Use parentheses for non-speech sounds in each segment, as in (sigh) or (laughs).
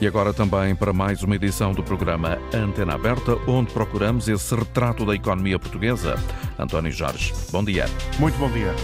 E agora também para mais uma edição do programa Antena Aberta, onde procuramos esse retrato da economia portuguesa. António Jorge, bom dia. Muito bom dia.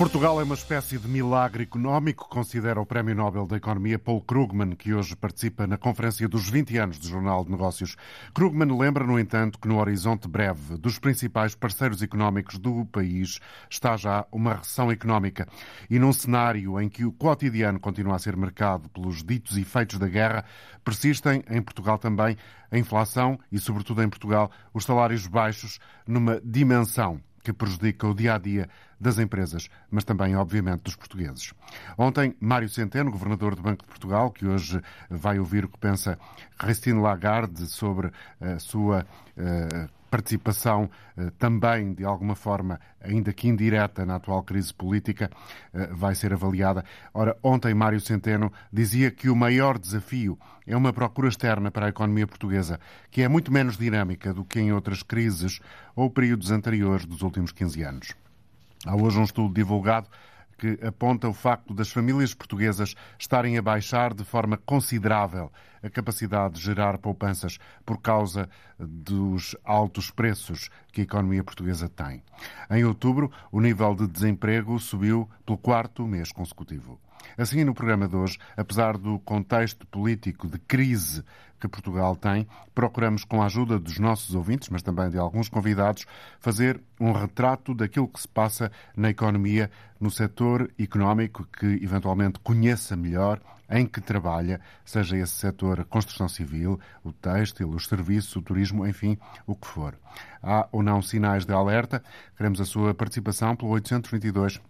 Portugal é uma espécie de milagre económico, considera o Prémio Nobel da Economia Paul Krugman, que hoje participa na Conferência dos 20 anos do Jornal de Negócios. Krugman lembra, no entanto, que no horizonte breve dos principais parceiros económicos do país está já uma recessão económica. E num cenário em que o cotidiano continua a ser marcado pelos ditos efeitos da guerra, persistem em Portugal também a inflação e, sobretudo em Portugal, os salários baixos numa dimensão que prejudica o dia a dia das empresas, mas também, obviamente, dos portugueses. Ontem, Mário Centeno, governador do Banco de Portugal, que hoje vai ouvir o que pensa Christine Lagarde sobre a sua uh, participação eh, também, de alguma forma, ainda que indireta na atual crise política, eh, vai ser avaliada. Ora, ontem Mário Centeno dizia que o maior desafio é uma procura externa para a economia portuguesa, que é muito menos dinâmica do que em outras crises ou períodos anteriores dos últimos 15 anos. Há hoje um estudo divulgado que aponta o facto das famílias portuguesas estarem a baixar de forma considerável a capacidade de gerar poupanças por causa dos altos preços que a economia portuguesa tem. Em outubro, o nível de desemprego subiu pelo quarto mês consecutivo. Assim, no programa de hoje, apesar do contexto político de crise que Portugal tem, procuramos, com a ajuda dos nossos ouvintes, mas também de alguns convidados, fazer um retrato daquilo que se passa na economia, no setor económico que eventualmente conheça melhor, em que trabalha, seja esse setor a construção civil, o têxtil, os serviços, o turismo, enfim, o que for. Há ou não sinais de alerta? Queremos a sua participação pelo 822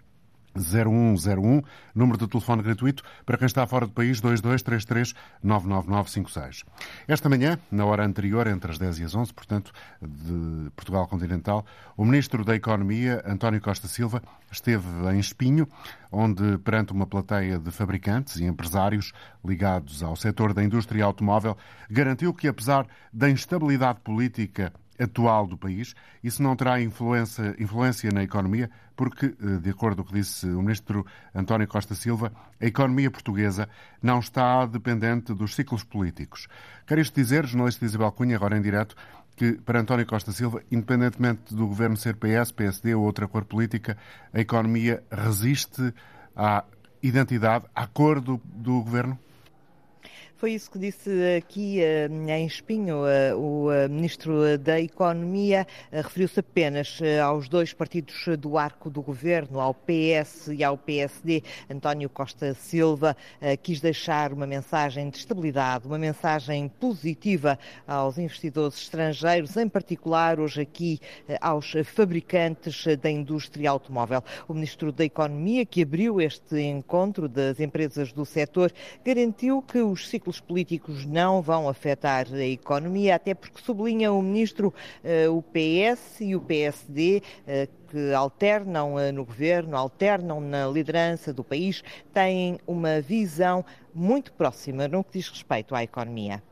0101, número de telefone gratuito para quem está fora do país, 2233 99956. Esta manhã, na hora anterior, entre as 10 e as 11, portanto, de Portugal Continental, o Ministro da Economia, António Costa Silva, esteve em Espinho, onde, perante uma plateia de fabricantes e empresários ligados ao setor da indústria automóvel, garantiu que, apesar da instabilidade política atual do país. Isso não terá influência, influência na economia, porque, eh, de acordo com o que disse o ministro António Costa Silva, a economia portuguesa não está dependente dos ciclos políticos. Quer isto dizer, jornalista Isabel Cunha, agora em direto, que para António Costa Silva, independentemente do governo ser PS, PSD ou outra cor política, a economia resiste à identidade, à cor do, do governo? Foi isso que disse aqui eh, em Espinho eh, o eh, Ministro da Economia. Referiu-se apenas aos dois partidos do arco do governo, ao PS e ao PSD. António Costa Silva quis deixar uma mensagem de estabilidade, uma mensagem positiva aos investidores estrangeiros, em particular hoje aqui aos fabricantes da indústria automóvel. O Ministro da Economia, que abriu este encontro das empresas do setor, garantiu que os ciclos ciclos políticos não vão afetar a economia, até porque sublinha o ministro eh, o PS e o PSD eh, que alternam eh, no governo, alternam na liderança do país, têm uma visão muito próxima no que diz respeito à economia.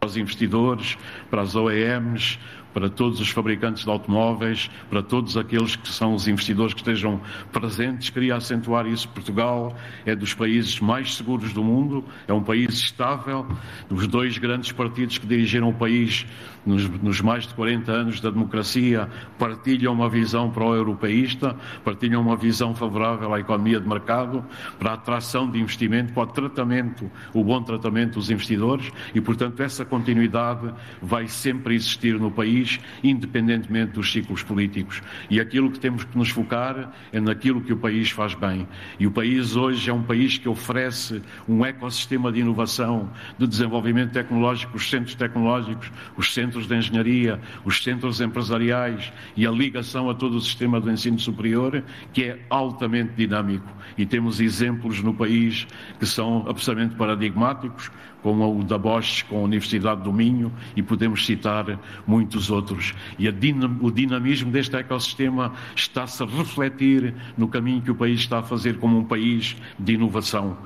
Para os investidores, para as OEMs, para todos os fabricantes de automóveis, para todos aqueles que são os investidores que estejam presentes. Queria acentuar isso. Portugal é dos países mais seguros do mundo, é um país estável. Os dois grandes partidos que dirigiram o país nos, nos mais de 40 anos da democracia partilham uma visão pró-europeísta, partilham uma visão favorável à economia de mercado, para a atração de investimento, para o tratamento, o bom tratamento dos investidores e, portanto, essa continuidade vai sempre existir no país país, independentemente dos ciclos políticos. E aquilo que temos que nos focar é naquilo que o país faz bem. E o país hoje é um país que oferece um ecossistema de inovação, de desenvolvimento tecnológico, os centros tecnológicos, os centros de engenharia, os centros empresariais e a ligação a todo o sistema do ensino superior, que é altamente dinâmico. E temos exemplos no país que são absolutamente paradigmáticos, como o da Bosch com a Universidade do Minho, e podemos citar muitos outros. E o dinamismo deste ecossistema está-se a refletir no caminho que o país está a fazer como um país de inovação.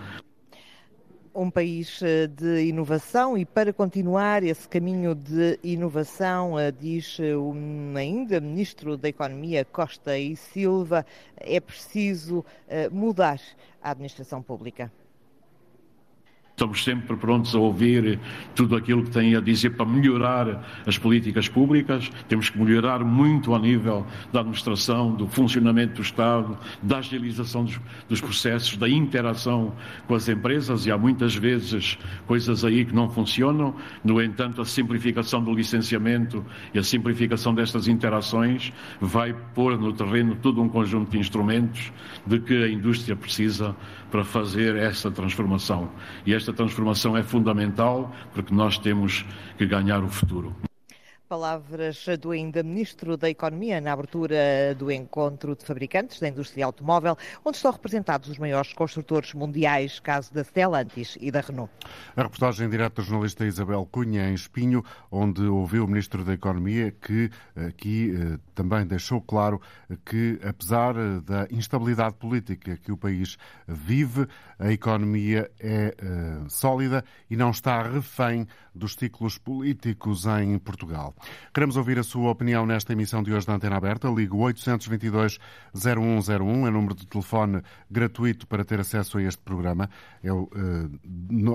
um país eh, de inovação e para continuar esse caminho de inovação, eh, diz eh, ainda Ministro da Economia Costa e Silva, é preciso mudar a administração pública. Estamos sempre prontos a ouvir tudo aquilo que tem a dizer para melhorar as políticas públicas. Temos que melhorar muito ao nível da administração, do funcionamento do Estado, da agilização dos, dos processos, da interação com as empresas e há muitas vezes coisas aí que não funcionam. No entanto, a simplificação do licenciamento e a simplificação destas interações vai pôr no terreno todo um conjunto de instrumentos de que a indústria precisa para fazer essa transformação. E esta transformação é fundamental porque nós temos que ganhar o futuro. Palavras do ainda Ministro da Economia na abertura do encontro de fabricantes da indústria automóvel, onde estão representados os maiores construtores mundiais, caso da Stellantis e da Renault. A reportagem direta da jornalista Isabel Cunha, em Espinho, onde ouviu o Ministro da Economia, que aqui eh, também deixou claro que, apesar da instabilidade política que o país vive, a economia é eh, sólida e não está refém dos ciclos políticos em Portugal. Queremos ouvir a sua opinião nesta emissão de hoje da Antena Aberta. Ligo 822-0101, é número de telefone gratuito para ter acesso a este programa. É o uh,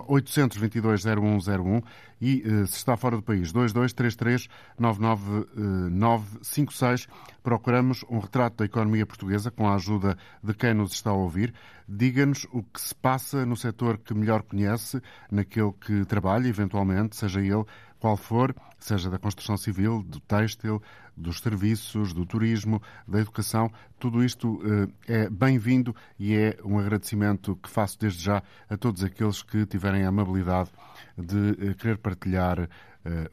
822-0101 e, uh, se está fora do país, 2233-99956. Procuramos um retrato da economia portuguesa com a ajuda de quem nos está a ouvir. Diga-nos o que se passa no setor que melhor conhece, naquele que trabalha, eventualmente, seja ele qual for, seja da construção civil, do têxtil, dos serviços, do turismo, da educação, tudo isto eh, é bem-vindo e é um agradecimento que faço desde já a todos aqueles que tiverem a amabilidade de eh, querer partilhar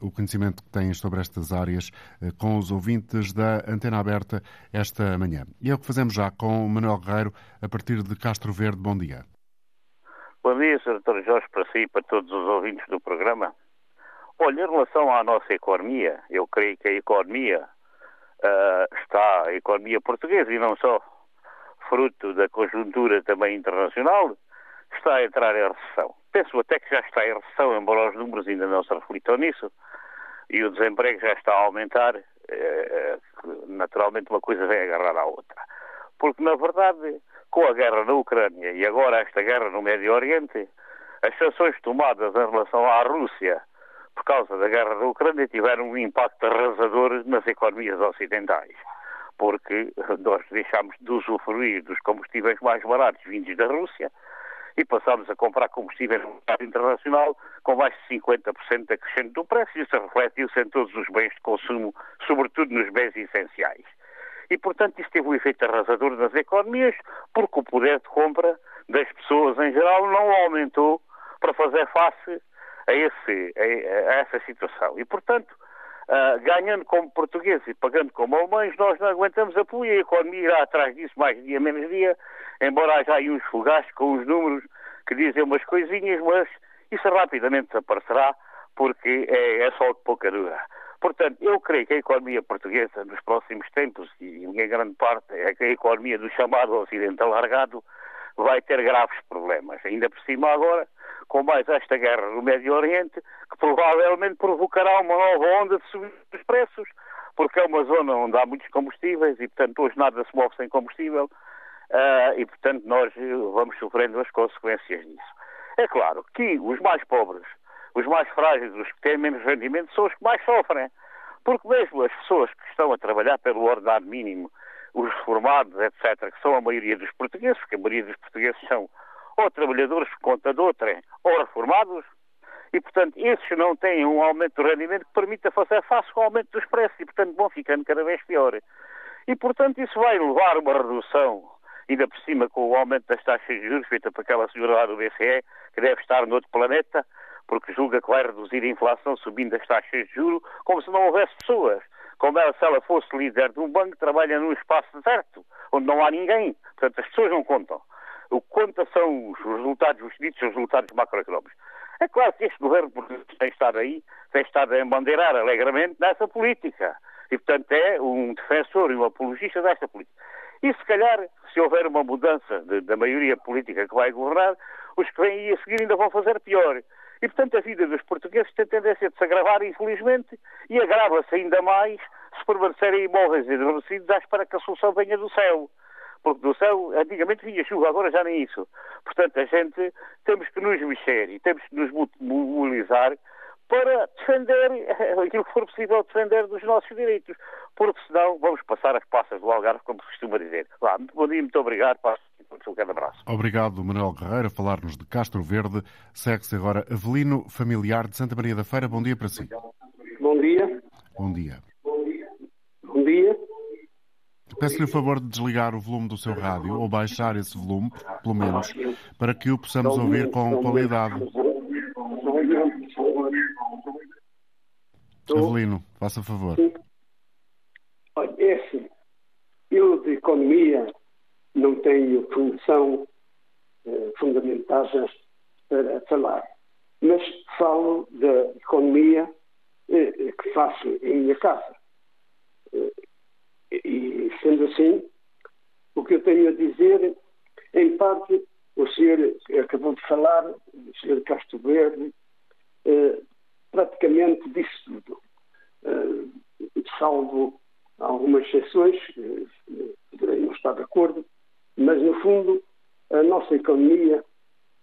o conhecimento que têm sobre estas áreas com os ouvintes da Antena Aberta esta manhã. E é o que fazemos já com Manuel Guerreiro, a partir de Castro Verde. Bom dia. Bom dia, Sr. Jorge, para si e para todos os ouvintes do programa. Olha, em relação à nossa economia, eu creio que a economia uh, está, a economia portuguesa e não só, fruto da conjuntura também internacional, está a entrar em recessão. Penso até que já está em recessão, embora os números ainda não se reflitam nisso, e o desemprego já está a aumentar, uh, naturalmente uma coisa vem agarrar à outra. Porque, na verdade, com a guerra na Ucrânia e agora esta guerra no Médio Oriente, as sanções tomadas em relação à Rússia por causa da guerra da Ucrânia, tiveram um impacto arrasador nas economias ocidentais, porque nós deixámos de usufruir dos combustíveis mais baratos vindos da Rússia e passámos a comprar combustíveis no mercado internacional com mais de 50% de do preço e isso refletiu-se em todos os bens de consumo, sobretudo nos bens essenciais. E, portanto, isso teve um efeito arrasador nas economias, porque o poder de compra das pessoas em geral não aumentou para fazer face a, esse, a essa situação. E, portanto, uh, ganhando como portugueses e pagando como alemães, nós não aguentamos apoio e a economia irá atrás disso mais dia menos dia, embora haja aí uns fogachos com os números que dizem umas coisinhas, mas isso rapidamente desaparecerá porque é, é só de pouca dura. Portanto, eu creio que a economia portuguesa nos próximos tempos, e em grande parte é que a economia do chamado Ocidente alargado, vai ter graves problemas. Ainda por cima agora, com mais esta guerra no Médio Oriente, que provavelmente provocará uma nova onda de subida dos preços, porque é uma zona onde há muitos combustíveis e, portanto, hoje nada se move sem combustível uh, e, portanto, nós vamos sofrendo as consequências disso. É claro que os mais pobres, os mais frágeis, os que têm menos rendimento, são os que mais sofrem, porque mesmo as pessoas que estão a trabalhar pelo ordenado mínimo, os reformados, etc., que são a maioria dos portugueses, porque a maioria dos portugueses são ou trabalhadores por conta de outrem ou reformados, e, portanto, esses não têm um aumento do rendimento que permita fazer face ao aumento dos preços e, portanto, vão ficando cada vez pior. E, portanto, isso vai levar uma redução, ainda por cima com o aumento das taxas de juros feita por aquela senhora lá do BCE, que deve estar noutro planeta, porque julga que vai reduzir a inflação subindo as taxas de juros, como se não houvesse pessoas. Como ela, se ela fosse líder de um banco, trabalha num espaço deserto, onde não há ninguém. Portanto, as pessoas não contam. O que conta são os resultados, os ditos resultados macroeconómicos. É claro que este governo tem estado aí, tem estado a embandeirar alegremente nessa política. E, portanto, é um defensor e um apologista desta política. E se calhar, se houver uma mudança de, da maioria política que vai governar, os que vêm a seguir ainda vão fazer pior. E, portanto, a vida dos portugueses tem tendência de se agravar, infelizmente, e agrava-se ainda mais se permanecerem imóveis e adormecidos à espera que a solução venha do céu. Porque do céu, antigamente vinha chuva, agora já nem isso. Portanto, a gente temos que nos mexer e temos que nos mobilizar para defender (laughs) aquilo que for possível defender dos nossos direitos, porque senão vamos passar as passas do Algarve, como se costuma dizer. Lá, muito bom dia, muito obrigado, passo um grande abraço. Obrigado, Manuel Guerreiro, a falar-nos de Castro Verde. Segue-se agora Avelino Familiar de Santa Maria da Feira. Bom dia para si. Bom dia. Bom dia. Bom dia. Peço-lhe o favor de desligar o volume do seu rádio, ou baixar esse volume, pelo menos, para que o possamos ouvir com qualidade. Avelino, faça favor. Olha, é assim. Eu de economia não tenho função eh, fundamentada para falar, mas falo da economia eh, que faço em minha casa. Eh, e, sendo assim, o que eu tenho a dizer, em parte, o senhor acabou de falar, o senhor Castro Verde, eh, praticamente disse tudo. Eh, salvo algumas exceções, eh, poderei não estar de acordo, mas no fundo a nossa economia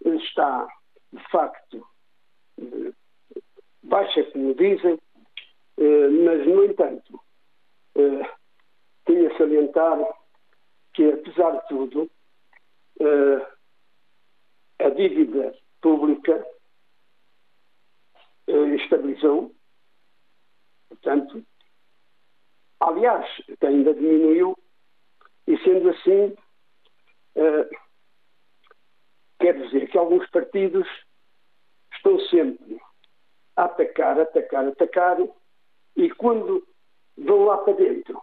está, de facto, baixa, como dizem, mas, no entanto, tenho a salientar que, apesar de tudo, a dívida pública estabilizou, portanto, aliás, ainda diminuiu, e sendo assim, uh, quer dizer que alguns partidos estão sempre a atacar, atacar, atacar, e quando vão lá para dentro,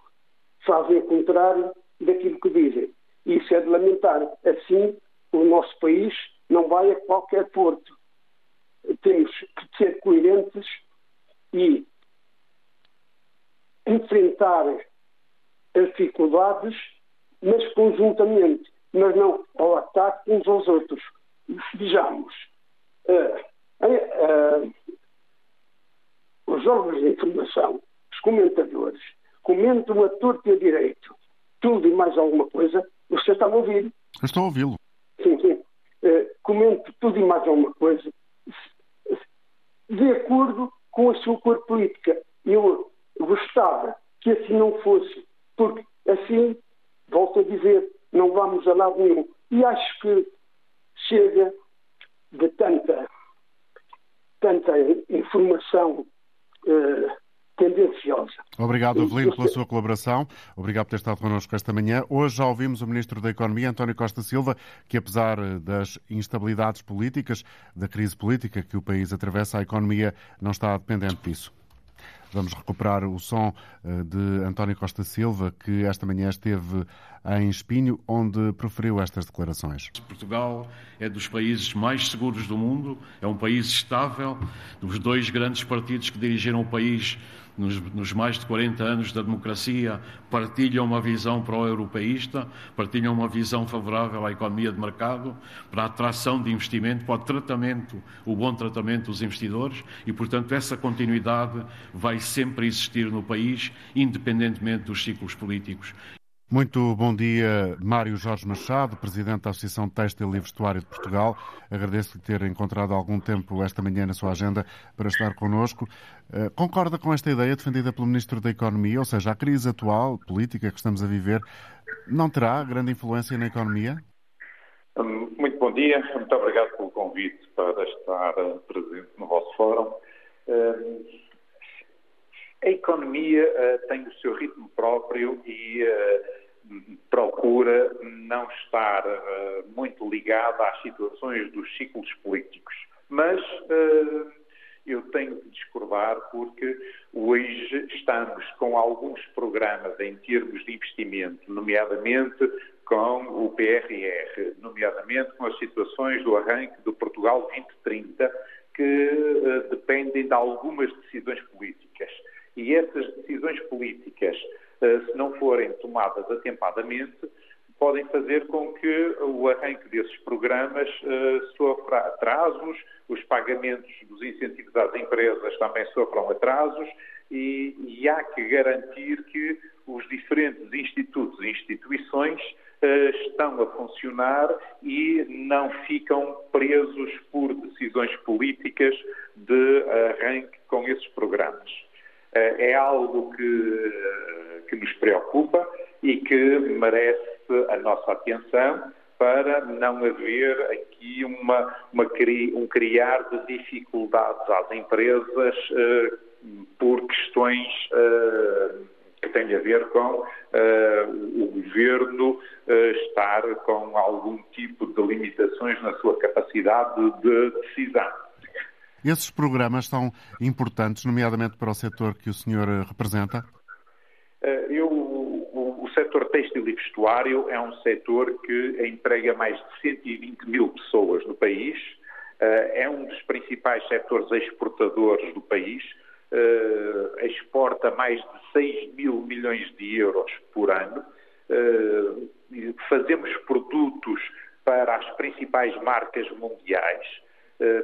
fazem o contrário daquilo que dizem. Isso é de lamentar. Assim, o nosso país não vai a qualquer porto. Temos que ser coerentes e enfrentar as dificuldades, mas conjuntamente, mas não ao ataque uns aos outros. Vejamos, uh, uh, os órgãos de informação, os comentadores, comentam a torto e a direito tudo e mais alguma coisa. Você está a ouvir? Eu estou a ouvi-lo. Sim, sim. comento tudo e mais alguma coisa de acordo com a sua cor política. Eu gostava que assim não fosse, porque assim, volto a dizer, não vamos a lado nenhum. E acho que chega de tanta, tanta informação uh, tendenciosa. Obrigado, Avelino, pela sua colaboração. Obrigado por ter estado connosco esta manhã. Hoje já ouvimos o Ministro da Economia, António Costa Silva, que apesar das instabilidades políticas, da crise política que o país atravessa, a economia não está dependente disso. Vamos recuperar o som eh, de António Costa Silva, que esta manhã esteve em Espinho, onde proferiu estas declarações. Portugal é dos países mais seguros do mundo, é um país estável. Os dois grandes partidos que dirigiram o país nos, nos, mais de 40 anos da democracia, partilham uma visão pró-europeísta, partilham uma visão favorável à economia de mercado, para a atração de investimento, para o tratamento, o bom tratamento dos investidores e, portanto, essa continuidade vai sempre existir no país, independentemente dos ciclos políticos. Muito bom dia, Mário Jorge Machado, Presidente da Associação Têxtil e Vestuário de Portugal. Agradeço-lhe ter encontrado algum tempo esta manhã na sua agenda para estar connosco. Eh, concorda com esta ideia defendida pelo Ministro da Economia, ou seja, a crise atual, política que estamos a viver, não terá grande influência na economia? Hum, muito bom dia, muito obrigado pelo convite para estar eh, presente no vosso fórum. Hum, a economia uh, tem o seu ritmo próprio e uh, procura não estar uh, muito ligada às situações dos ciclos políticos. Mas eu tenho que discordar porque hoje estamos com alguns programas em termos de investimento, nomeadamente com o PRR, nomeadamente com as situações do arranque do Portugal 2030, que dependem de algumas decisões políticas. E essas decisões políticas, se não forem tomadas atempadamente, podem fazer com que o arranque desses programas uh, sofra atrasos, os pagamentos dos incentivos às empresas também sofram atrasos e, e há que garantir que os diferentes institutos e instituições uh, estão a funcionar e não ficam presos por decisões políticas de arranque com esses programas. Uh, é algo que, que nos preocupa e que merece a nossa atenção para não haver aqui uma, uma, um criar de dificuldades às empresas uh, por questões uh, que têm a ver com o governo estar com algum tipo de limitações na sua capacidade de decisão. Esses programas são importantes, nomeadamente para o setor que o senhor representa? setor têxtil e vestuário é um setor que emprega mais de 120 mil pessoas no país, eh, é um dos principais setores exportadores do país, eh, exporta mais de 6 mil milhões de euros por ano, eh, fazemos produtos para as principais marcas mundiais,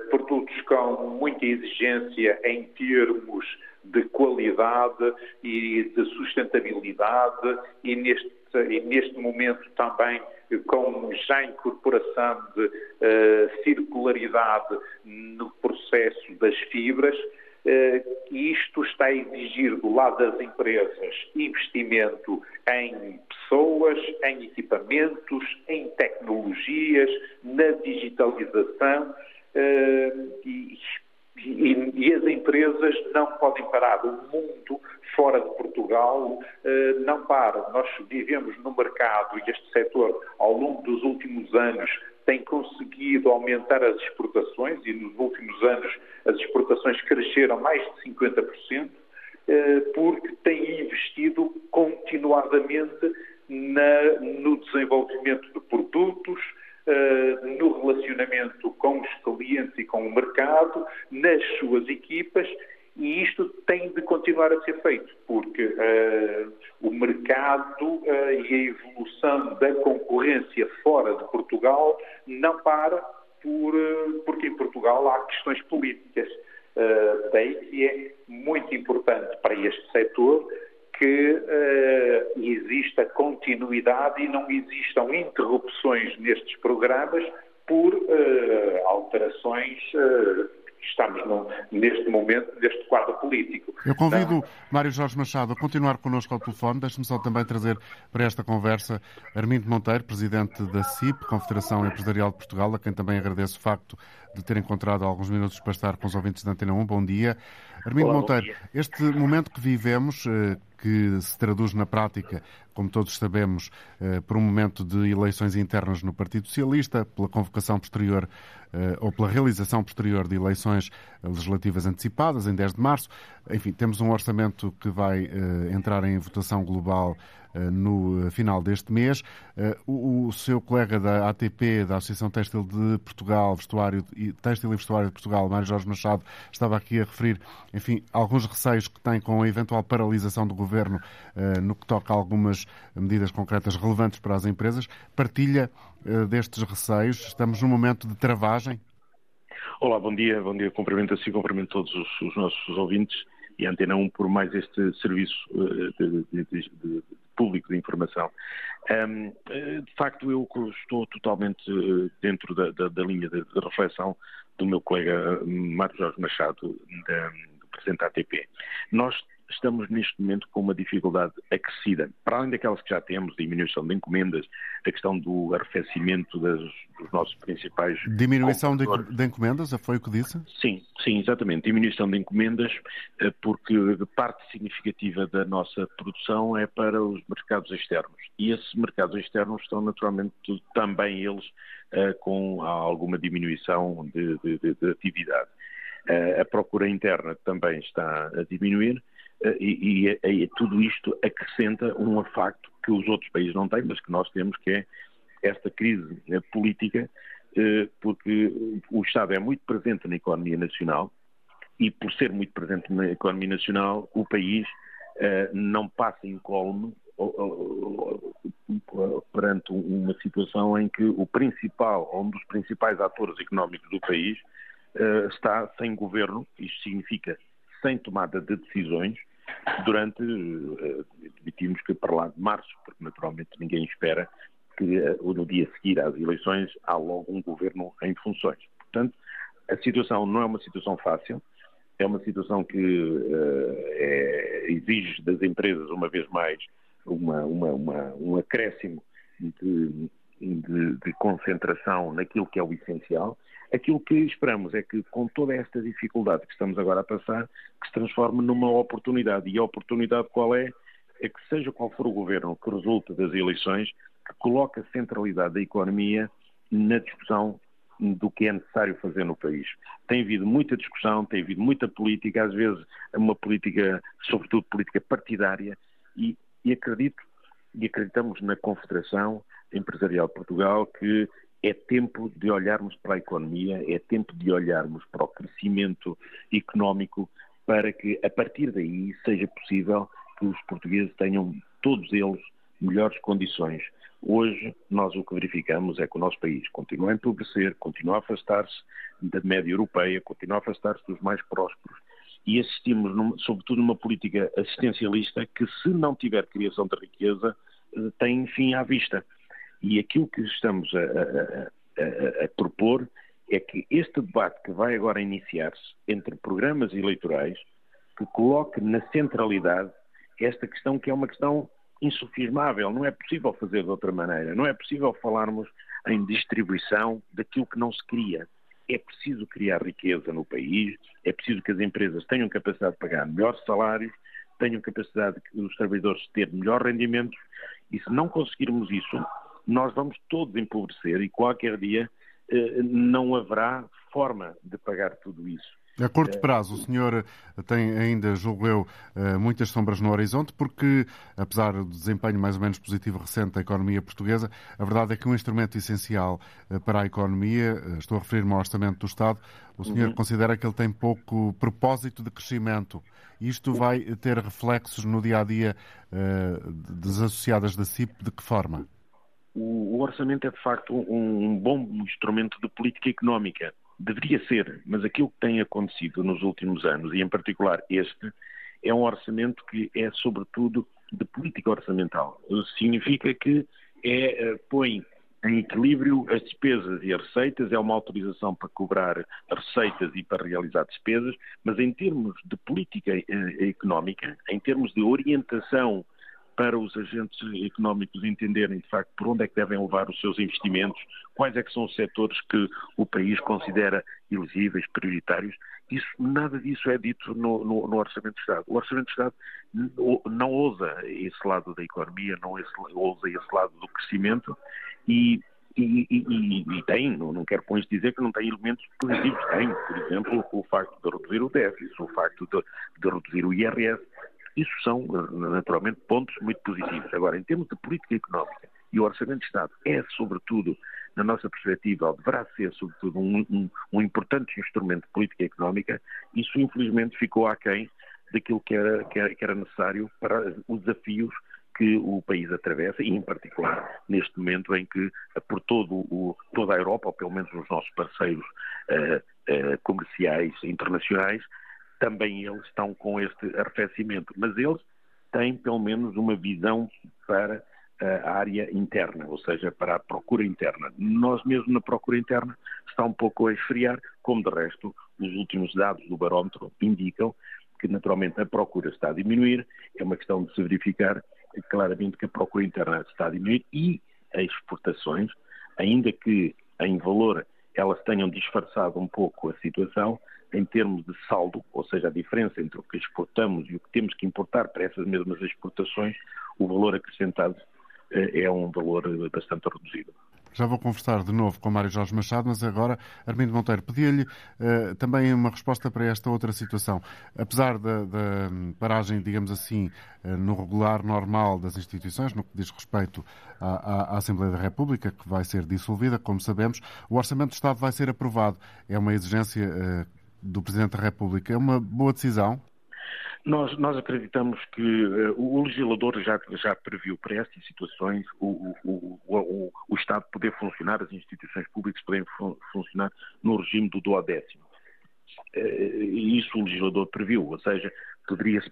produtos com muita exigência em termos de qualidade e de sustentabilidade e neste, e neste momento também com já incorporação de uh, circularidade no processo das fibras. Uh, isto está a exigir do lado das empresas investimento em pessoas, em equipamentos, em tecnologias, na digitalização e e, e, as empresas não podem parar. O mundo fora de Portugal eh, não para. Nós vivemos no mercado e este setor, ao longo dos últimos anos, tem conseguido aumentar as exportações e nos últimos anos as exportações cresceram mais de 50%, eh, porque tem investido continuadamente na, no desenvolvimento de produtos, eh, no relacionamento com os clientes e com o mercado, nas suas equipas, e isto tem de continuar a ser feito, porque uh, o mercado uh, e a evolução da concorrência fora de Portugal não para por, uh, porque em Portugal há questões políticas. daí que é muito importante para este setor que uh, exista continuidade e não existam interrupções nestes programas por uh, alterações uh, estamos no, neste momento, neste quadro político. Eu convido então, Mário Jorge Machado a continuar connosco ao telefone. Deixe-me só também trazer para esta conversa Armindo Monteiro, presidente da CIP, Confederação Empresarial de Portugal, a quem também agradeço o facto de ter encontrado alguns minutos para estar com os ouvintes da Antena 1. Bom dia. Armindo Olá, Monteiro, este momento que vivemos, eh, que se traduz na prática, como todos sabemos, eh, por um momento de eleições internas no Partido Socialista, pela convocação posterior eh, ou pela realização posterior de eleições legislativas antecipadas em 10 de março. Enfim, temos um orçamento que vai entrar em votação global no final deste mês. Eh, o, seu colega da ATP, da Associação Têxtil de Portugal, Vestuário e Têxtil e Vestuário de Portugal, Mário Jorge Machado, estava aqui a referir, enfim, alguns receios que tem com a eventual paralisação do governo eh, no que toca a algumas medidas concretas relevantes para as empresas. Partilha destes receios? Estamos num momento de travagem? Olá, bom dia, bom dia, cumprimento a si, cumprimento todos os, os nossos ouvintes e Antena 1 por mais este serviço de, de, de público de informação. Eh, de facto, eu estou totalmente eh, dentro da, da, da linha de, de, reflexão do meu colega eh, Mário Jorge Machado, da, do Presidente da ATP. Nós estamos neste momento com uma dificuldade acrescida. Para além daquelas que já temos, diminuição de encomendas, a questão do arrefecimento das, dos nossos principais. Diminuição de, de, encomendas, foi o que disse? Sim, sim, exatamente. Diminuição de encomendas, eh, porque parte significativa da nossa produção é para os mercados externos. E esses mercados externos estão naturalmente também eles eh, com alguma diminuição de, de, de atividade. Eh, a procura interna também está a diminuir e, e, e, tudo isto acrescenta um facto que os outros países não têm, mas que nós temos, que é esta crise eh, política, eh, porque o Estado é muito presente na economia nacional e, por ser muito presente na economia nacional, o país não passa incólume perante uma situação em que o principal, um dos principais atores económicos do país está sem governo, isto significa sem tomada de decisões, durante, uh, admitimos que para lá de março, porque naturalmente ninguém espera que uh, no dia a seguir às eleições há logo um governo em funções. Portanto, a situação não é uma situação fácil, é uma situação que uh, é, exige das empresas, uma vez mais, uma, uma, uma, um acréscimo de, de, de, concentração naquilo que é o essencial. Aquilo que esperamos é que, com toda esta dificuldade que estamos agora a passar, que se transforme numa oportunidade. E a oportunidade qual é? É que, seja qual for o governo que resulte das eleições, que coloque a centralidade da economia na discussão do que é necessário fazer no país. Tem havido muita discussão, tem havido muita política, às vezes uma política, sobretudo política partidária, e, e acredito e acreditamos na Confederação Empresarial de Portugal que é tempo de olharmos para a economia, é tempo de olharmos para o crescimento económico para que a partir daí seja possível que os portugueses tenham todos eles melhores condições Hoje, nós o que verificamos é que o nosso país continua a empobrecer, continua a afastar-se da média europeia, continua a afastar-se dos mais prósperos e assistimos, num, sobretudo, numa política assistencialista que, se não tiver criação de riqueza, tem fim à vista. E aquilo que estamos a, a, a, a propor é que este debate que vai agora iniciar-se entre programas eleitorais, que coloque na centralidade esta questão que é uma questão insufismável, não é possível fazer de outra maneira, não é possível falarmos em distribuição daquilo que não se cria. É preciso criar riqueza no país, é preciso que as empresas tenham capacidade de pagar melhores salários, tenham capacidade dos trabalhadores de ter melhores rendimentos, e se não conseguirmos isso, nós vamos todos empobrecer e qualquer dia eh, não haverá forma de pagar tudo isso. A curto prazo, o senhor tem ainda, julgo eu, eh, muitas sombras no horizonte, porque, apesar do desempenho mais ou menos positivo recente da economia portuguesa, a verdade é que um instrumento essencial eh, para a economia, estou a referir-me ao orçamento do Estado, o senhor uhum. considera que ele tem pouco propósito de crescimento. Isto vai ter reflexos no dia a dia das associadas da CIP, de que forma? O orçamento é, de facto, um bom instrumento de política económica Deveria ser, mas aquilo que tem acontecido nos últimos anos, e em particular este, é um orçamento que é, sobretudo, de política orçamental. Significa que é, eh, põe em equilíbrio as despesas e as receitas, é uma autorização para cobrar receitas e para realizar despesas, mas em termos de política eh, económica, em termos de orientação para os agentes económicos entenderem de facto por onde é que devem levar os seus investimentos, quais é que são os setores que o país considera elegíveis, prioritários. Isso, nada disso é dito no, no, no Orçamento de Estado. O Orçamento de Estado não ousa esse lado da economia, não ousa esse lado do crescimento e e, e, e, tem, não, quero com isto dizer que não tem elementos positivos, tem, por exemplo, o facto de reduzir o déficit, o facto de, de reduzir o IRS, isso são, naturalmente, pontos muito positivos. Agora, em termos de política económica, e o Orçamento de Estado é, sobretudo, na nossa perspectiva, ou deverá ser, sobretudo, um, um, um importante instrumento de política económica, isso, infelizmente, ficou aquém daquilo que era, que era, que era necessário para os desafios que o país atravessa, e em particular neste momento em que por todo o, toda a Europa, ou pelo menos os nossos parceiros uh, comerciais internacionais, também eles estão com este arrefecimento, mas eles têm pelo menos uma visão para a área interna, ou seja, para a procura interna. Nós mesmo na procura interna está um pouco a esfriar, como de resto os últimos dados do barómetro indicam que naturalmente a procura está a diminuir, é uma questão de se verificar claramente que a procura interna está a diminuir e as exportações, ainda que em valor elas tenham disfarçado um pouco a situação, em termos de saldo, ou seja, a diferença entre o que exportamos e o que temos que importar para essas mesmas exportações, o valor acrescentado eh, é um valor bastante reduzido. Já vou conversar de novo com Mário Jorge Machado, mas agora, Armindo Monteiro, pedia-lhe uh, também uma resposta para esta outra situação. Apesar da, da paragem, digamos assim, uh, no regular normal das instituições, no que diz respeito à, à, Assembleia da República, que vai ser dissolvida, como sabemos, o Orçamento do Estado vai ser aprovado. É uma exigência uh, do Presidente da República. É uma boa decisão? Nós, nós acreditamos que uh, o legislador já, já previu para estas situações o, o, o, o, Estado poder funcionar, as instituições públicas poderem fun funcionar no regime do duodécimo. Uh, e isso o legislador previu, ou seja, poderia-se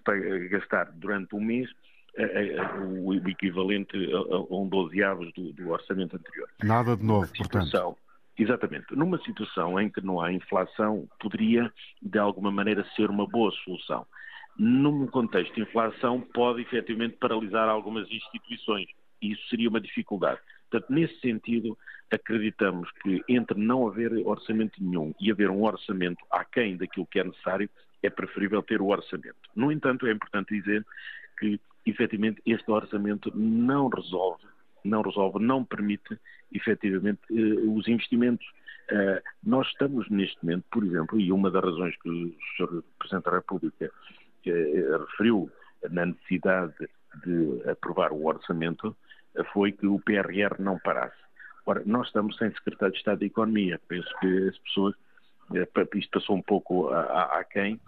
gastar durante um mês uh, o equivalente a, a um dozeavos do, do orçamento anterior. Nada de novo, portanto. Exatamente. Numa situação em que não há inflação, poderia, de alguma maneira, ser uma boa solução num contexto de inflação, pode efetivamente paralisar algumas instituições. E isso seria uma dificuldade. Portanto, nesse sentido, acreditamos que entre não haver orçamento nenhum e haver um orçamento aquém daquilo que é necessário, é preferível ter o orçamento. No entanto, é importante dizer que, efetivamente, este orçamento não resolve, não resolve, não permite, efetivamente, eh, os investimentos. Uh, nós estamos neste momento, por exemplo, e uma das razões que o Sr. Presidente da República eh, referiu na necessidade de aprovar o orçamento foi que o PRR não parasse. Ora, nós estamos sem secretário de Estado da Economia. Penso que as pessoas, eh, isto passou um pouco a, a, a quem, eh,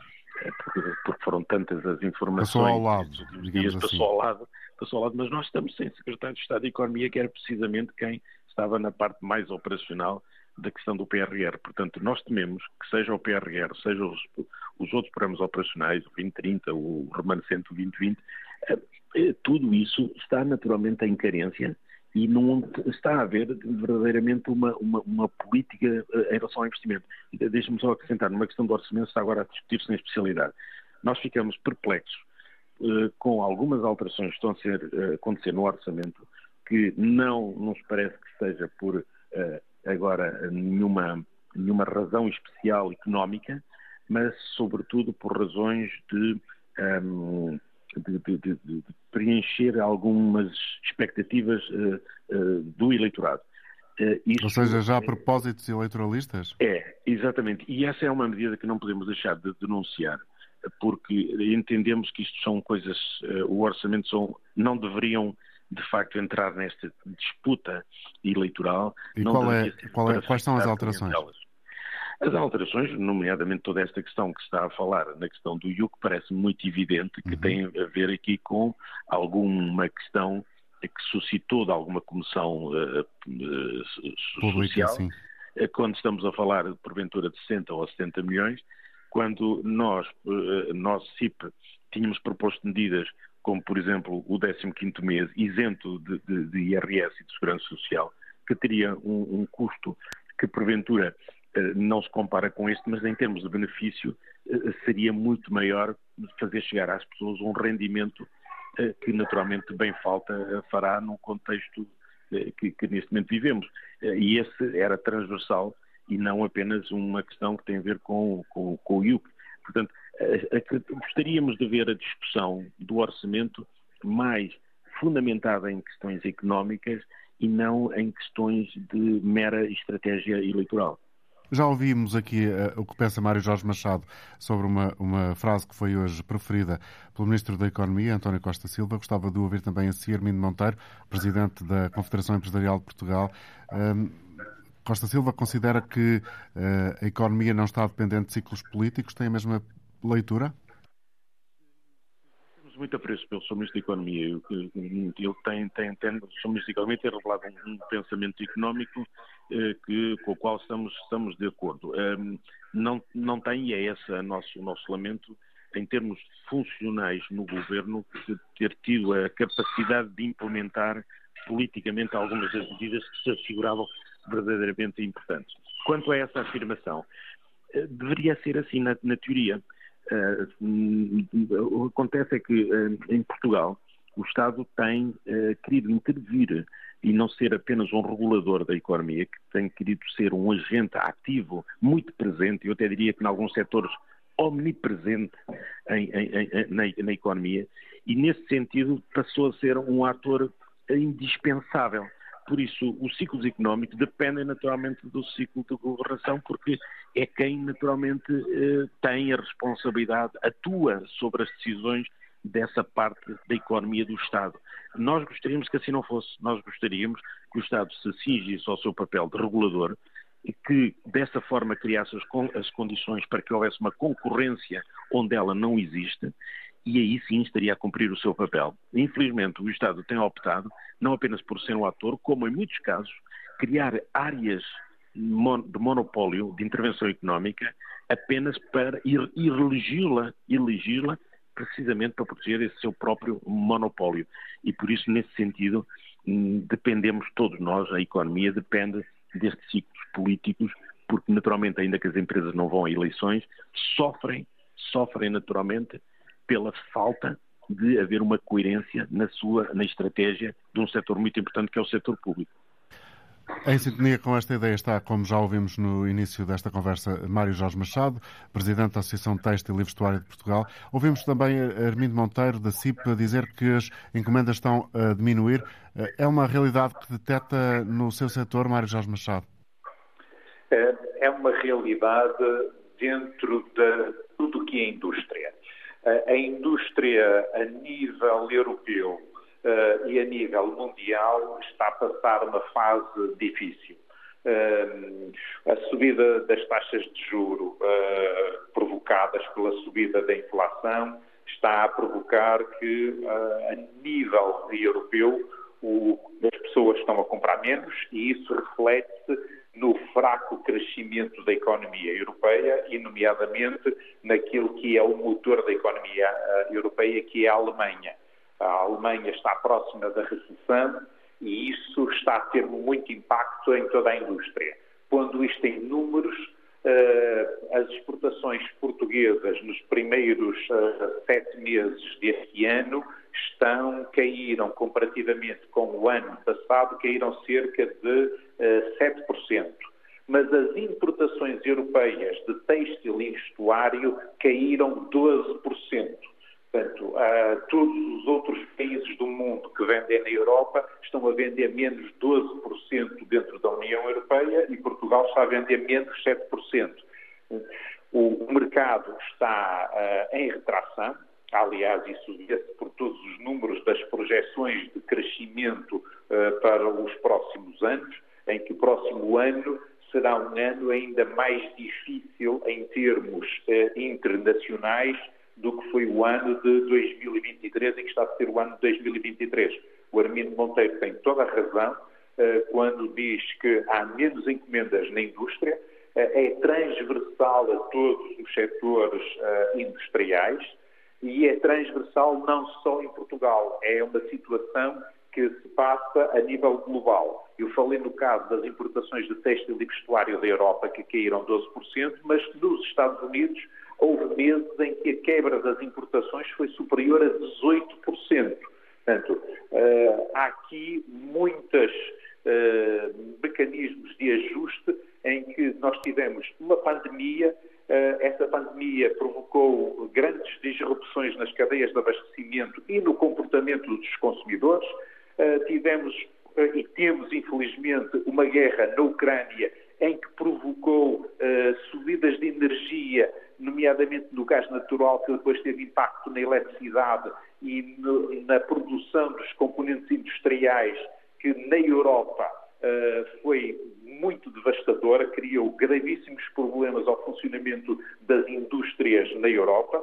porque, porque, foram tantas as informações. Passou ao lado, digamos assim. Passou ao lado, passou ao lado, mas nós estamos sem secretário de Estado da Economia, que era precisamente quem estava na parte mais operacional da questão do PRR. Portanto, nós tememos que seja o PRR, seja os, os outros programas operacionais, o 2030, o remanescente do 2020, eh, eh, tudo isso está naturalmente em carência e não está a haver verdadeiramente uma, uma, uma política eh, em relação ao investimento. Deixe-me só acrescentar, numa questão do orçamento está agora a discutir-se na especialidade. Nós ficamos perplexos com algumas alterações que estão a, ser, a acontecer no orçamento que não nos parece que seja por agora nenhuma, nenhuma razão especial económica, mas sobretudo por razões de, um, de, de, de preencher algumas expectativas uh, uh, do eleitorado. Uh, Ou seja, já a é propósitos eleitoralistas? É, exatamente. E essa é uma medida que não podemos deixar de denunciar, porque entendemos que isto são coisas, o orçamento são, não deveriam de facto entrar nesta disputa eleitoral. E qual é, qual é, quais são as alterações? As alterações, nomeadamente toda esta questão que está a falar na questão do IUC, parece muito evidente que uhum. tem a ver aqui com alguma questão que suscitou de alguma comissão uh, uh, Pública, social, uh, quando estamos a falar, porventura, de 60 ou 70 milhões, quando nós, nós CIP, tínhamos proposto medidas como por exemplo o 15º mês isento de, de, de, IRS e de Segurança Social, que teria um, um custo que porventura eh, não se compara com este, mas em termos de benefício eh, seria muito maior fazer chegar às pessoas um rendimento eh, que naturalmente bem falta fará num contexto que, que neste momento vivemos. E esse era transversal e não apenas uma questão que tem a ver com, com, com o IUC. Portanto, gostaríamos de ver a discussão do orçamento mais fundamentada em questões económicas e não em questões de mera estratégia eleitoral. Já ouvimos aqui uh, o que pensa Mário Jorge Machado sobre uma, uma frase que foi hoje preferida pelo Ministro da Economia, António Costa Silva. Gostava de ouvir também a si, Armindo Monteiro, Presidente da Confederação Empresarial de Portugal. Um, Costa Silva considera que uh, a economia não está dependente de ciclos políticos? Tem a mesma leitura? Temos muito apreço pelo Sr. Ministro da Economia. Ele tem, tem, tem, o Sr. Ministro da Economia tem revelado um, um pensamento económico que, com o qual estamos, estamos de acordo. Um, não, não tem, e é esse o nosso, nosso lamento, em termos funcionais no governo, ter tido a capacidade de implementar politicamente algumas das medidas que se asseguravam verdadeiramente importantes. Quanto a essa afirmação, eh, deveria ser assim na, na teoria. Uh, o que acontece é que em Portugal o Estado tem querido intervir e não ser apenas um regulador da economia, que tem querido ser um agente ativo, muito presente, eu até diria que em alguns setores omnipresente em, em, em, na, na, economia, e nesse sentido passou a ser um ator indispensável. Por isso, os ciclos económicos dependem naturalmente do ciclo de governação, porque é quem naturalmente eh, tem a responsabilidade, atua sobre as decisões dessa parte da economia do Estado. Nós gostaríamos que assim não fosse. Nós gostaríamos que o Estado se cingisse ao seu papel de regulador e que dessa forma criasse as, condições para que houvesse uma concorrência onde ela não existe e aí sim estaria a cumprir o seu papel. Infelizmente, o Estado tem optado, não apenas por ser um ator, como em muitos casos, criar áreas de monopólio de intervenção económica apenas para ir, elegi-la precisamente para proteger esse seu próprio monopólio. E por isso, nesse sentido, hum, dependemos todos nós, a economia depende destes ciclos políticos, porque naturalmente, ainda que as empresas não vão a eleições, sofrem, sofrem naturalmente pela falta de haver uma coerência na sua na estratégia de um setor muito importante que é o setor público. Em sintonia com esta ideia está, como já ouvimos no início desta conversa, Mário Jorge Machado, Presidente da Associação Têxtil e Vestuário de Portugal. Ouvimos também Armindo Monteiro, da CIP, dizer que as encomendas estão a diminuir. É uma realidade que detecta no seu setor, Mário Jorge Machado? É, é uma realidade dentro de tudo o que é indústria. A indústria a nível europeu uh, e a nível mundial está a passar uma fase difícil. Uh, a subida das taxas de juro uh, provocadas pela subida da inflação está a provocar que, a nível europeu, o, as pessoas estão a comprar menos e isso reflete-se no fraco crescimento da economia europeia e, nomeadamente, naquilo que é o motor da economia europeia, que é a Alemanha. A Alemanha está próxima da recessão e isso está a ter muito impacto em toda a indústria. Pondo isto em números, eh, as exportações portuguesas nos primeiros eh, sete meses deste ano estão, caíram comparativamente com o ano passado, caíram cerca de 7%. Eh, Mas as importações europeias de têxtil e vestuário caíram 12%. Portanto, uh, todos os outros países do mundo que vendem na Europa estão a vender menos 12% dentro da União Europeia e Portugal está a vender menos 7%. O, mercado está uh, em retração, aliás, isso vê-se por todos os números das projeções de crescimento uh, para os próximos anos, em que o próximo ano será um ano ainda mais difícil em termos internacionais do que foi o ano de 2023 e que está a ser o ano de 2023. O Armindo Monteiro tem toda a razão uh, quando diz que há menos encomendas na indústria, uh, é transversal a todos os setores uh, industriais e é transversal não só em Portugal, é uma situação que se passa a nível global. Eu falei no caso das importações de têxtil e vestuário da Europa que caíram 12%, mas nos Estados Unidos houve meses em que a quebra das importações foi superior a 18%. Portanto, uh, há aqui muitos uh, mecanismos de ajuste em que nós tivemos uma pandemia, uh, essa pandemia provocou grandes disrupções nas cadeias de abastecimento e no comportamento dos consumidores, tivemos e temos, infelizmente, uma guerra na Ucrânia em que provocou subidas de energia nomeadamente no gás natural, que depois teve impacto na eletricidade e no, na produção dos componentes industriais, que na Europa uh, foi muito devastadora, criou gravíssimos problemas ao funcionamento das indústrias na Europa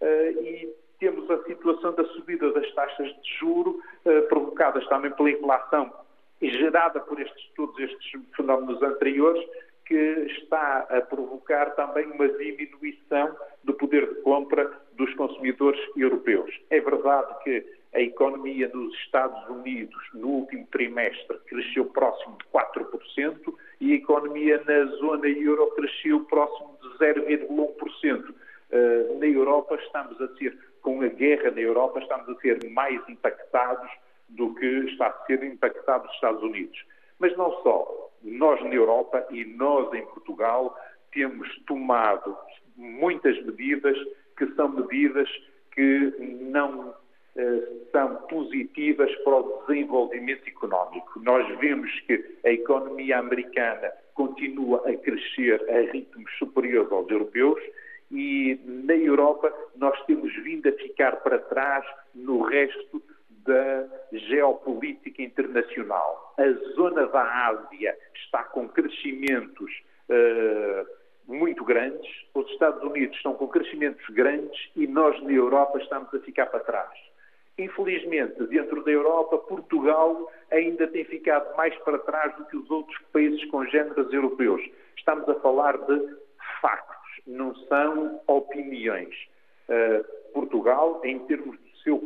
uh, e temos a situação da subida das taxas de juro, uh, provocadas também pela inflação e gerada por estes, todos estes fenómenos anteriores, que está a provocar também uma diminuição do poder de compra dos consumidores europeus. É verdade que a economia nos Estados Unidos no último trimestre cresceu próximo de 4% e a economia na zona euro cresceu próximo 0,1%. Eh, na Europa estamos a ser, com a guerra na Europa, estamos a ser mais impactados do que está a ser impactado os Estados Unidos. Mas não só nós na Europa e nós em Portugal temos tomado muitas medidas que são medidas que não eh, são positivas para o desenvolvimento económico. Nós vemos que a economia americana continua a crescer a ritmos superiores aos europeus e na Europa nós temos vindo a ficar para trás no resto da geopolítica internacional. A zona da Ásia está com crescimentos uh, muito grandes, os Estados Unidos estão com crescimentos grandes e nós na Europa estamos a ficar para trás. Infelizmente, dentro da Europa, Portugal ainda tem ficado mais para trás do que os outros países congêneres europeus. Estamos a falar de factos, não são opiniões. Uh, Portugal, em termos do seu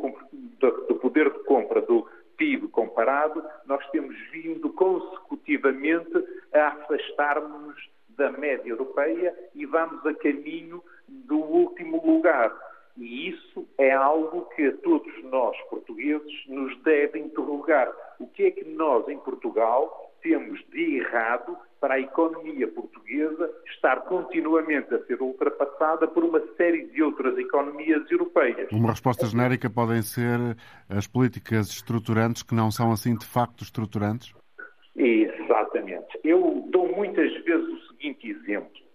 do poder de compra do PIB comparado, nós temos vindo consecutivamente a afastar-nos da média europeia e vamos a caminho do último lugar. E isso é algo que a todos nós, portugueses, nos deve interrogar. O que é que nós, em Portugal, temos de errado para a economia portuguesa estar continuamente a ser ultrapassada por uma série de outras economias europeias? Uma resposta genérica podem ser as políticas estruturantes que não são assim de facto estruturantes? Exatamente. Eu dou muitas vezes o seguinte exemplo.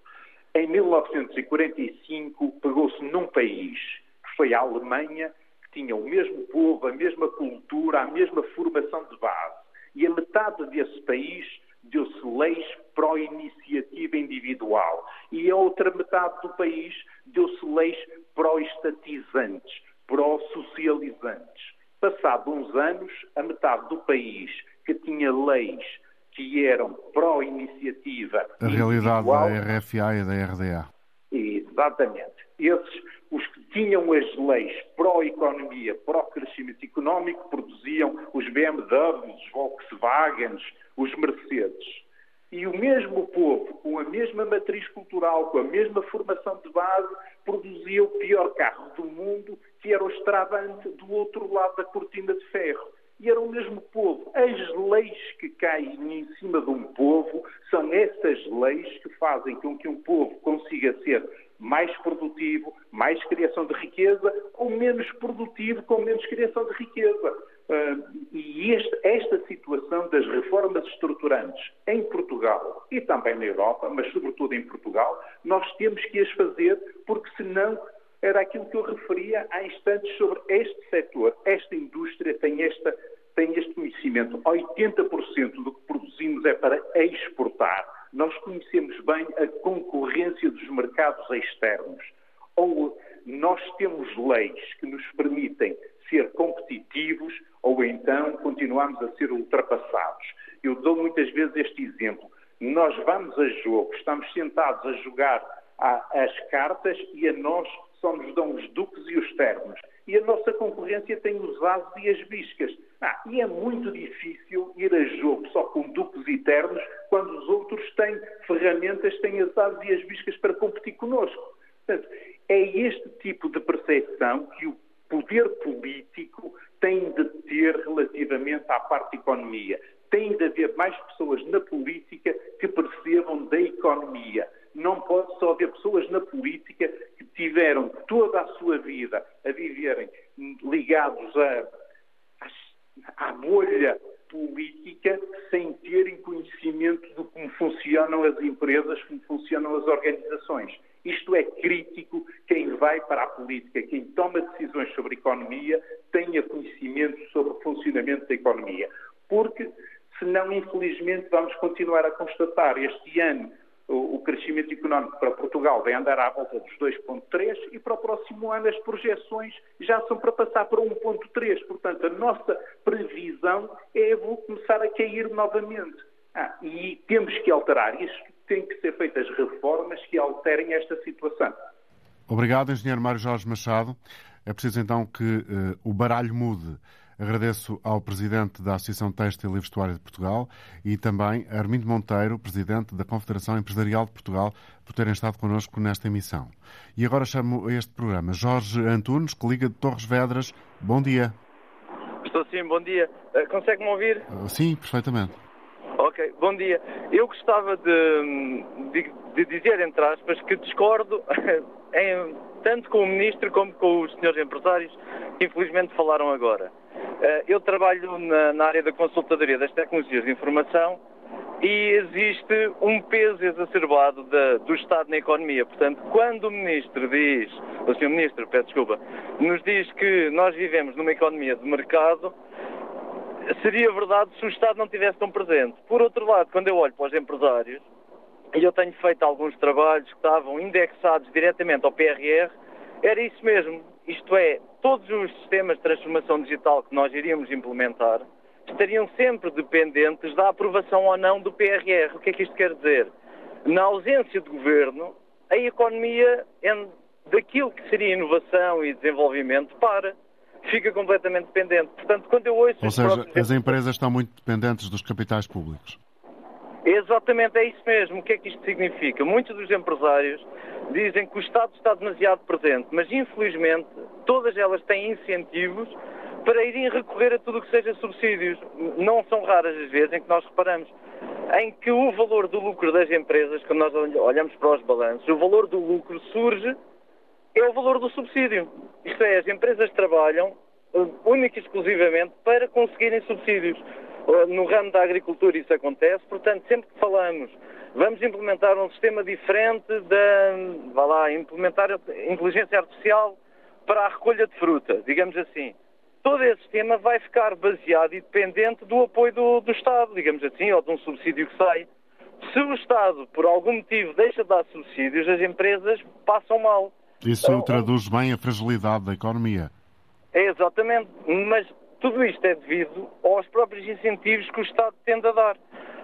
Em 1945, pegou-se num país, que foi a Alemanha, que tinha o mesmo povo, a mesma cultura, a mesma formação de base. E a metade desse país deu-se leis pró-iniciativa individual. E a outra metade do país deu-se leis pró-estatizantes, pró-socializantes. Passado uns anos, a metade do país que tinha leis que eram pró-iniciativa. A realidade da RFA e da RDA. Exatamente. Esses, os que tinham as leis pró-economia, pró-crescimento económico, produziam os BMWs, os Volkswagens, os Mercedes. E o mesmo povo, com a mesma matriz cultural, com a mesma formação de base, produzia o pior carro do mundo, que era o Stravante, do outro lado da cortina de ferro e era o mesmo povo. As leis que caem em cima de um povo são essas leis que fazem com que um povo consiga ser mais produtivo, mais criação de riqueza, ou menos produtivo, com menos criação de riqueza. E este, esta situação das reformas estruturantes em Portugal e também na Europa, mas sobretudo em Portugal, nós temos que as fazer, porque senão era aquilo que eu referia há instantes sobre este setor. Esta indústria tem, esta, tem este conhecimento. 80% do que produzimos é para exportar. Nós conhecemos bem a concorrência dos mercados externos. Ou nós temos leis que nos permitem ser competitivos, ou então continuamos a ser ultrapassados. Eu dou muitas vezes este exemplo. Nós vamos a jogo, estamos sentados a jogar as cartas e a nós só nos dão os duques e os termos. E a nossa concorrência tem os ases e as biscas. Ah, e é muito difícil ir a jogo só com duques e termos quando os outros têm ferramentas, têm as ases e as biscas para competir connosco. Portanto, é este tipo de percepção que o poder político tem de ter relativamente à parte economia. Tem de haver mais pessoas na política que percebam da economia. Não pode só haver pessoas na política que tiveram toda a sua vida a viverem ligados a, à bolha política sem terem conhecimento de como funcionam as empresas, como funcionam as organizações. Isto é crítico. Quem vai para a política, quem toma decisões sobre economia, tenha conhecimento sobre o funcionamento da economia. Porque, senão, infelizmente, vamos continuar a constatar este ano o, crescimento económico para Portugal vai andar à volta dos 2,3 e para o próximo ano as projeções já são para passar para 1,3. Portanto, a nossa previsão é vou começar a cair novamente. Ah, e temos que alterar isto, tem que ser feitas reformas que alterem esta situação. Obrigado, Engenheiro Mário Jorge Machado. É preciso então que uh, o baralho mude Agradeço ao Presidente da Associação Têxtil e Vestuário de Portugal e também a Armindo Monteiro, Presidente da Confederação Empresarial de Portugal, por terem estado connosco nesta emissão. E agora chamo a este programa Jorge Antunes, que liga de Torres Vedras. Bom dia. Estou sim, bom dia. Uh, Consegue-me ouvir? Uh, sim, perfeitamente. Ok, bom dia. Eu gostava de, de, de dizer, entre aspas, que discordo (laughs) em, tanto com o Ministro como com os senhores empresários que infelizmente falaram agora. Eh, eu trabalho na, na área da consultadoria das tecnologias de informação e existe um peso exacerbado da, do Estado na economia. Portanto, quando o Ministro diz, o Sr. Ministro, peço desculpa, nos diz que nós vivemos numa economia de mercado, seria verdade se o Estado não tivesse tão presente. Por outro lado, quando eu olho para os empresários, e eu tenho feito alguns trabalhos que estavam indexados diretamente ao PRR, era isso mesmo. Isto é, todos os sistemas de transformação digital que nós iríamos implementar estariam sempre dependentes da aprovação ou não do PRR. O que é que isto quer dizer? Na ausência de governo, a economia daquilo que seria inovação e desenvolvimento para fica completamente dependente. Portanto, quando eu ouço... Ou seja, próprios... as empresas estão muito dependentes dos capitais públicos. Exatamente, é isso mesmo. O que é que isto significa? Muitos dos empresários dizem que o Estado está demasiado presente, mas infelizmente todas elas têm incentivos para irem recorrer a tudo o que seja subsídios. Não são raras as vezes em que nós reparamos em que o valor do lucro das empresas, quando nós olhamos para os balanços, o valor do lucro surge é o valor do subsídio. Isto é, as empresas trabalham uh, única e exclusivamente para conseguirem subsídios. No ramo da agricultura isso acontece, portanto, sempre que falamos vamos implementar um sistema diferente da, vá lá, implementar inteligência artificial para a recolha de fruta, digamos assim. Todo esse sistema vai ficar baseado e dependente do apoio do, do Estado, digamos assim, ou de um subsídio que sai. Se o Estado, por algum motivo, deixa de dar subsídios, as empresas passam mal. Isso então, traduz bem a fragilidade da economia. É exatamente, mas tudo isto é devido aos próprios incentivos que o Estado tende a dar.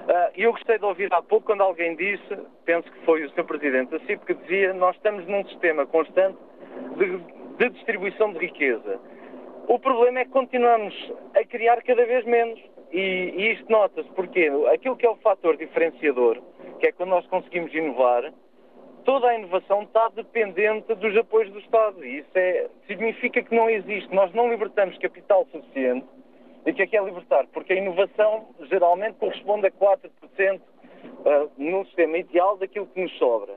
Ah, eu gostei de ouvir há pouco quando alguém disse, penso que foi o Sr. Presidente da CIP, que dizia nós estamos num sistema constante de, de distribuição de riqueza. O problema é que continuamos a criar cada vez menos. E, e isto nota-se porque aquilo que é o fator diferenciador, que é quando nós conseguimos inovar, toda a inovação está dependente dos apoios do Estado. E isso é, significa que não existe. Nós não libertamos capital suficiente. E o que é que é libertar? Porque a inovação geralmente corresponde a 4% uh, no sistema ideal daquilo que nos sobra.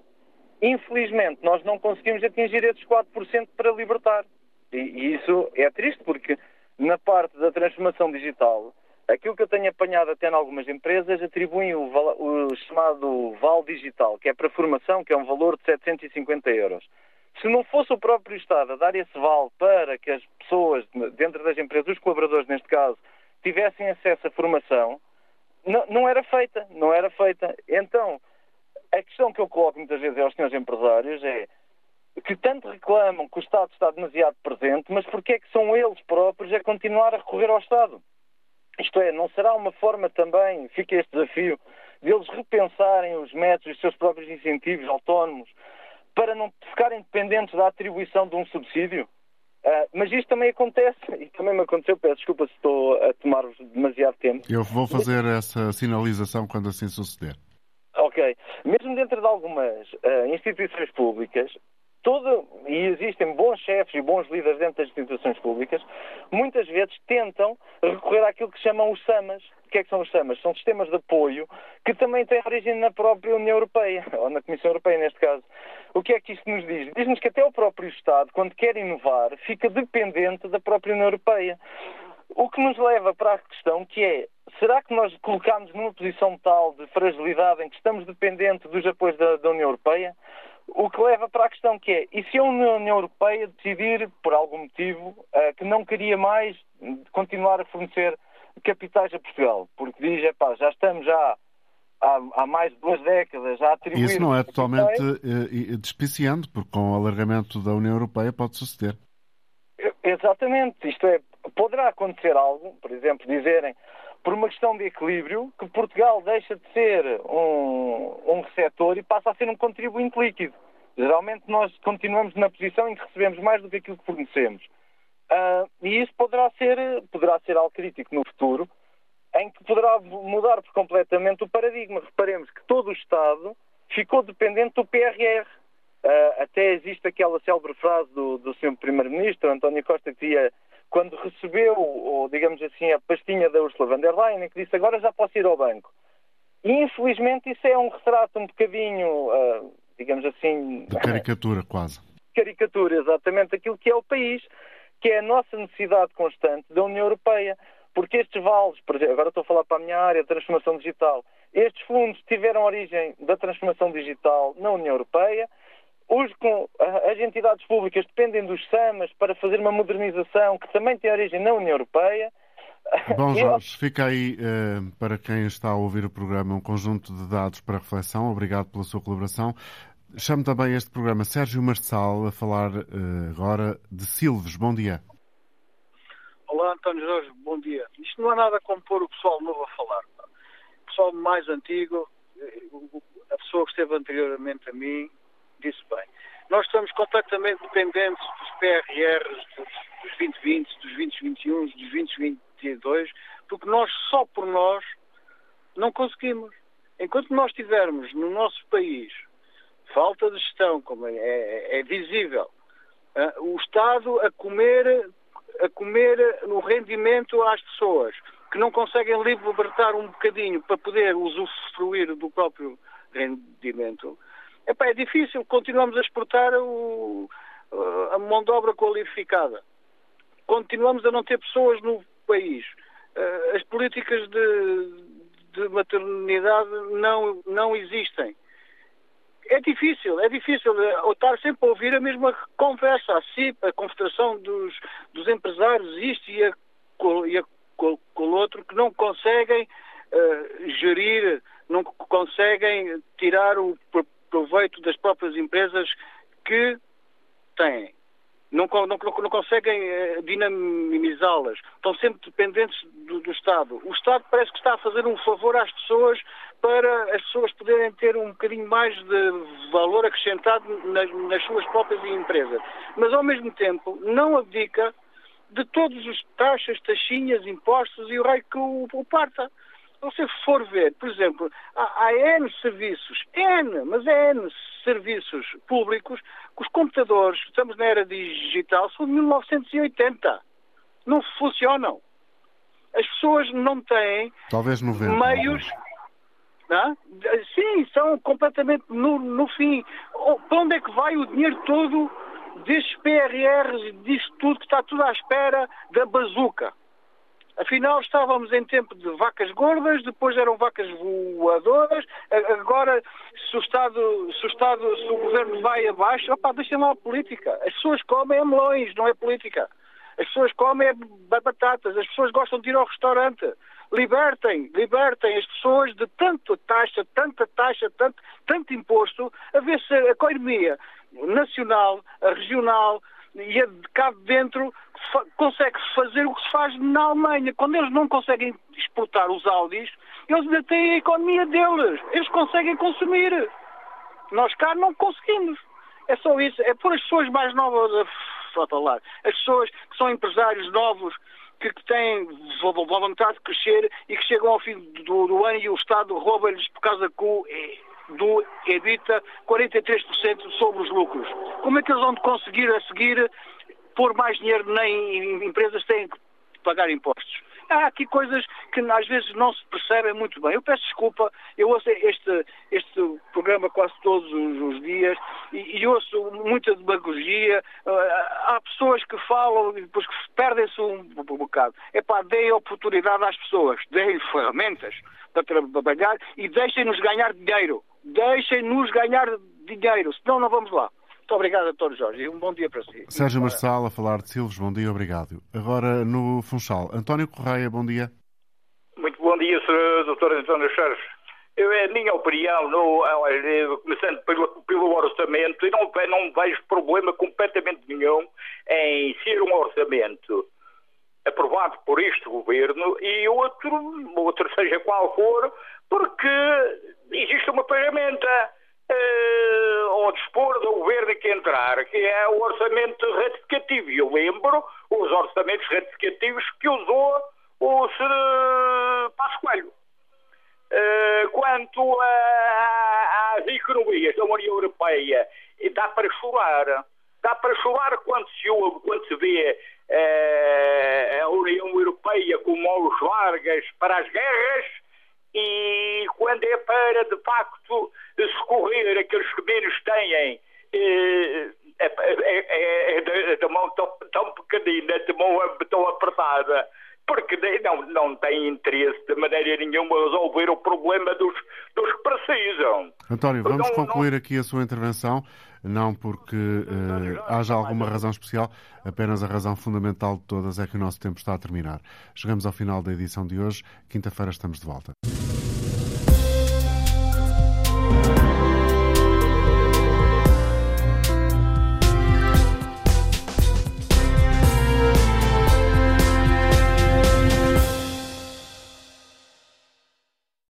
Infelizmente, nós não conseguimos atingir esses 4% para libertar. E isso é triste porque na parte da transformação digital Aquilo que eu tenho apanhado até em algumas empresas atribuem o, o, chamado VAL digital, que é para formação, que é um valor de 750 euros. Se não fosse o próprio Estado a dar esse VAL para que as pessoas dentro das empresas, os colaboradores neste caso, tivessem acesso à formação, não, não era feita, não era feita. Então, a questão que eu coloco muitas vezes aos senhores empresários é que tanto reclamam que o Estado está demasiado presente, mas porquê é que são eles próprios a continuar a recorrer ao Estado? Isto é, não será uma forma também, fica este desafio, de eles repensarem os métodos, os seus próprios incentivos autónomos, para não ficarem dependentes da atribuição de um subsídio? Uh, mas isto também acontece, e também me aconteceu, peço desculpa se estou a tomar-vos demasiado tempo. Eu vou fazer essa sinalização quando assim suceder. Ok. Mesmo dentro de algumas uh, instituições públicas, todo, e existem bons chefes e bons líderes dentro das instituições públicas, muitas vezes tentam recorrer àquilo que chamam os SAMAs. O que é que são os SAMAs? São sistemas de apoio que também têm origem na própria União Europeia, (laughs) ou na Comissão Europeia neste caso. O que é que isto nos diz? Diz-nos que até o próprio Estado, quando quer inovar, fica dependente da própria União Europeia. O que nos leva para a questão que é, será que nós colocamos numa posição tal de fragilidade em que estamos dependentes dos apoios da, da União Europeia? O que leva para a questão que é, e se a União Europeia decidir, por algum motivo, uh, que não queria mais continuar a fornecer capitais a Portugal? Porque diz, já estamos já há, há, mais de duas décadas a atribuir... Isso não é totalmente uh, despiciando, porque com o alargamento da União Europeia pode suceder. Exatamente. Isto é, poderá acontecer algo, por exemplo, dizerem por uma questão de equilíbrio, que Portugal deixa de ser um, um receptor e passa a ser um contribuinte líquido. Geralmente nós continuamos na posição em que recebemos mais do que aquilo que fornecemos. Uh, e isso poderá ser, poderá ser algo crítico no futuro, em que poderá mudar por completamente o paradigma. Reparemos que todo o Estado ficou dependente do PRR. Uh, até existe aquela célebre frase do, do Sr. Primeiro-Ministro, António Costa, que dizia quando recebeu, ou, digamos assim, a pastinha da Ursula von der Leyen, que disse agora já posso ir ao banco. E infelizmente isso é um retrato um bocadinho, uh, digamos assim. De caricatura, quase. Caricatura, exatamente, aquilo que é o país, que é a nossa necessidade constante da União Europeia. Porque estes vales, por exemplo, agora estou a falar para a minha área, transformação digital, estes fundos tiveram origem da transformação digital na União Europeia os, as entidades públicas dependem dos SAMAs para fazer uma modernização que também tem origem na União Europeia. Bom, (laughs) Jorge, fica aí uh, para quem está a ouvir o programa um conjunto de dados para reflexão. Obrigado pela sua colaboração. Chamo também este programa Sérgio Marçal a falar uh, agora de Silves. Bom dia. Olá, António Jorge, bom dia. Isto não há nada como pôr o pessoal novo a falar. O pessoal mais antigo, eh, a pessoa que esteve anteriormente a mim, disse bem. Nós estamos completamente dependentes dos PRRs, dos, dos 2020, dos 2021, dos 2022, porque nós, só por nós, não conseguimos. Enquanto nós tivermos no nosso país falta de gestão, como é, é, é visível, uh, o Estado a comer a comer no rendimento às pessoas que não conseguem libertar um bocadinho para poder usufruir do próprio rendimento, epá, é difícil. Continuamos a exportar o, a mão de obra qualificada. Continuamos a não ter pessoas no país. Eh, as políticas de, de maternidade não, não existem é difícil, é difícil uh, estar sempre a ouvir a mesma conversa, a CIP, a Confederação dos, dos Empresários, isto e a, e a com o outro, que não conseguem uh, gerir, não conseguem tirar o proveito das próprias empresas que têm não, não, não conseguem eh, dinamizá-las, estão sempre dependentes do, do, Estado. O Estado parece que está a fazer um favor às pessoas para as pessoas poderem ter um bocadinho mais de valor acrescentado nas, nas suas próprias empresas. Mas, ao mesmo tempo, não abdica de todos os taxas, taxinhas, impostos e o raio que o, o parta. Se você for ver, por exemplo, há, há N serviços, N, mas é N serviços públicos, que os computadores, estamos na era digital, são de 1980. Não funcionam. As pessoas não têm Talvez 90, meios. Não? Sim, são completamente no, no fim. Para onde é que vai o dinheiro todo destes PRRs e disto tudo que está tudo à espera da bazuca? Afinal, estávamos em tempo de vacas gordas, depois eram vacas voadoras, agora, se o Estado, se o, Estado, se o governo vai abaixo, opá, deixem lá a política. As pessoas comem é melões, não é política. As pessoas comem é batatas, as pessoas gostam de ir ao restaurante. Libertem, libertem as pessoas de tanta taxa, tanta taxa, tanto, tanto imposto, a ver se a economia nacional, a regional, e a de cá dentro consegue fazer o que se faz na Alemanha. Quando eles não conseguem exportar os Audis, eles ainda têm a economia deles. Eles conseguem consumir. Nós cá não conseguimos. É só isso. É por as pessoas mais novas a falar. As pessoas que são empresários novos, que, têm vontade de crescer e que chegam ao fim do, do ano e o Estado rouba-lhes por causa que o do evita 43% sobre os lucros. Como é que eles vão conseguir a seguir pôr mais dinheiro nem empresas têm que pagar impostos? Há aqui coisas que às vezes não se percebem muito bem. Eu peço desculpa, eu ouço este, este programa quase todos os, dias e, e ouço muita demagogia. Uh, há pessoas que falam e depois que perdem-se um, um, bocado. É pá, deem oportunidade às pessoas, deem ferramentas para trabalhar e deixem-nos ganhar dinheiro. Deixem-nos ganhar dinheiro, senão não vamos lá. Muito obrigado, doutor Jorge, e um bom dia para si. Sérgio Marçal, a falar de Silves, bom dia, obrigado. Agora no Funchal, António Correia, bom dia. Muito bom dia, Sr. doutor António Jorge. Eu, é a minha opinião, no, começando pelo, pelo orçamento, eu não, não vejo problema completamente nenhum em ser um orçamento aprovado por este governo e outro, outro seja qual for, porque existe uma ferramenta uh, ao dispor do governo que entrar, que é o orçamento retificativo. E eu lembro os orçamentos retificativos que usou o Sr. Passo Coelho. Uh, quanto a, às economias da União Europeia, dá para chorar. Dá para chorar quando se quando se vê uh, a União Europeia com mãos largas para as guerras e quando é para, de facto, socorrer aqueles que menos têm, eh, é, é, é, mão tão, tão pequenina, de mão tão apertada, porque não, não tem interesse de maneira nenhuma resolver o problema dos, dos que precisam. António, vamos não, concluir não... aqui a sua intervenção. Não porque uh, haja alguma razão especial, apenas a razão fundamental de todas é que o nosso tempo está a terminar. Chegamos ao final da edição de hoje. Quinta-feira estamos de volta.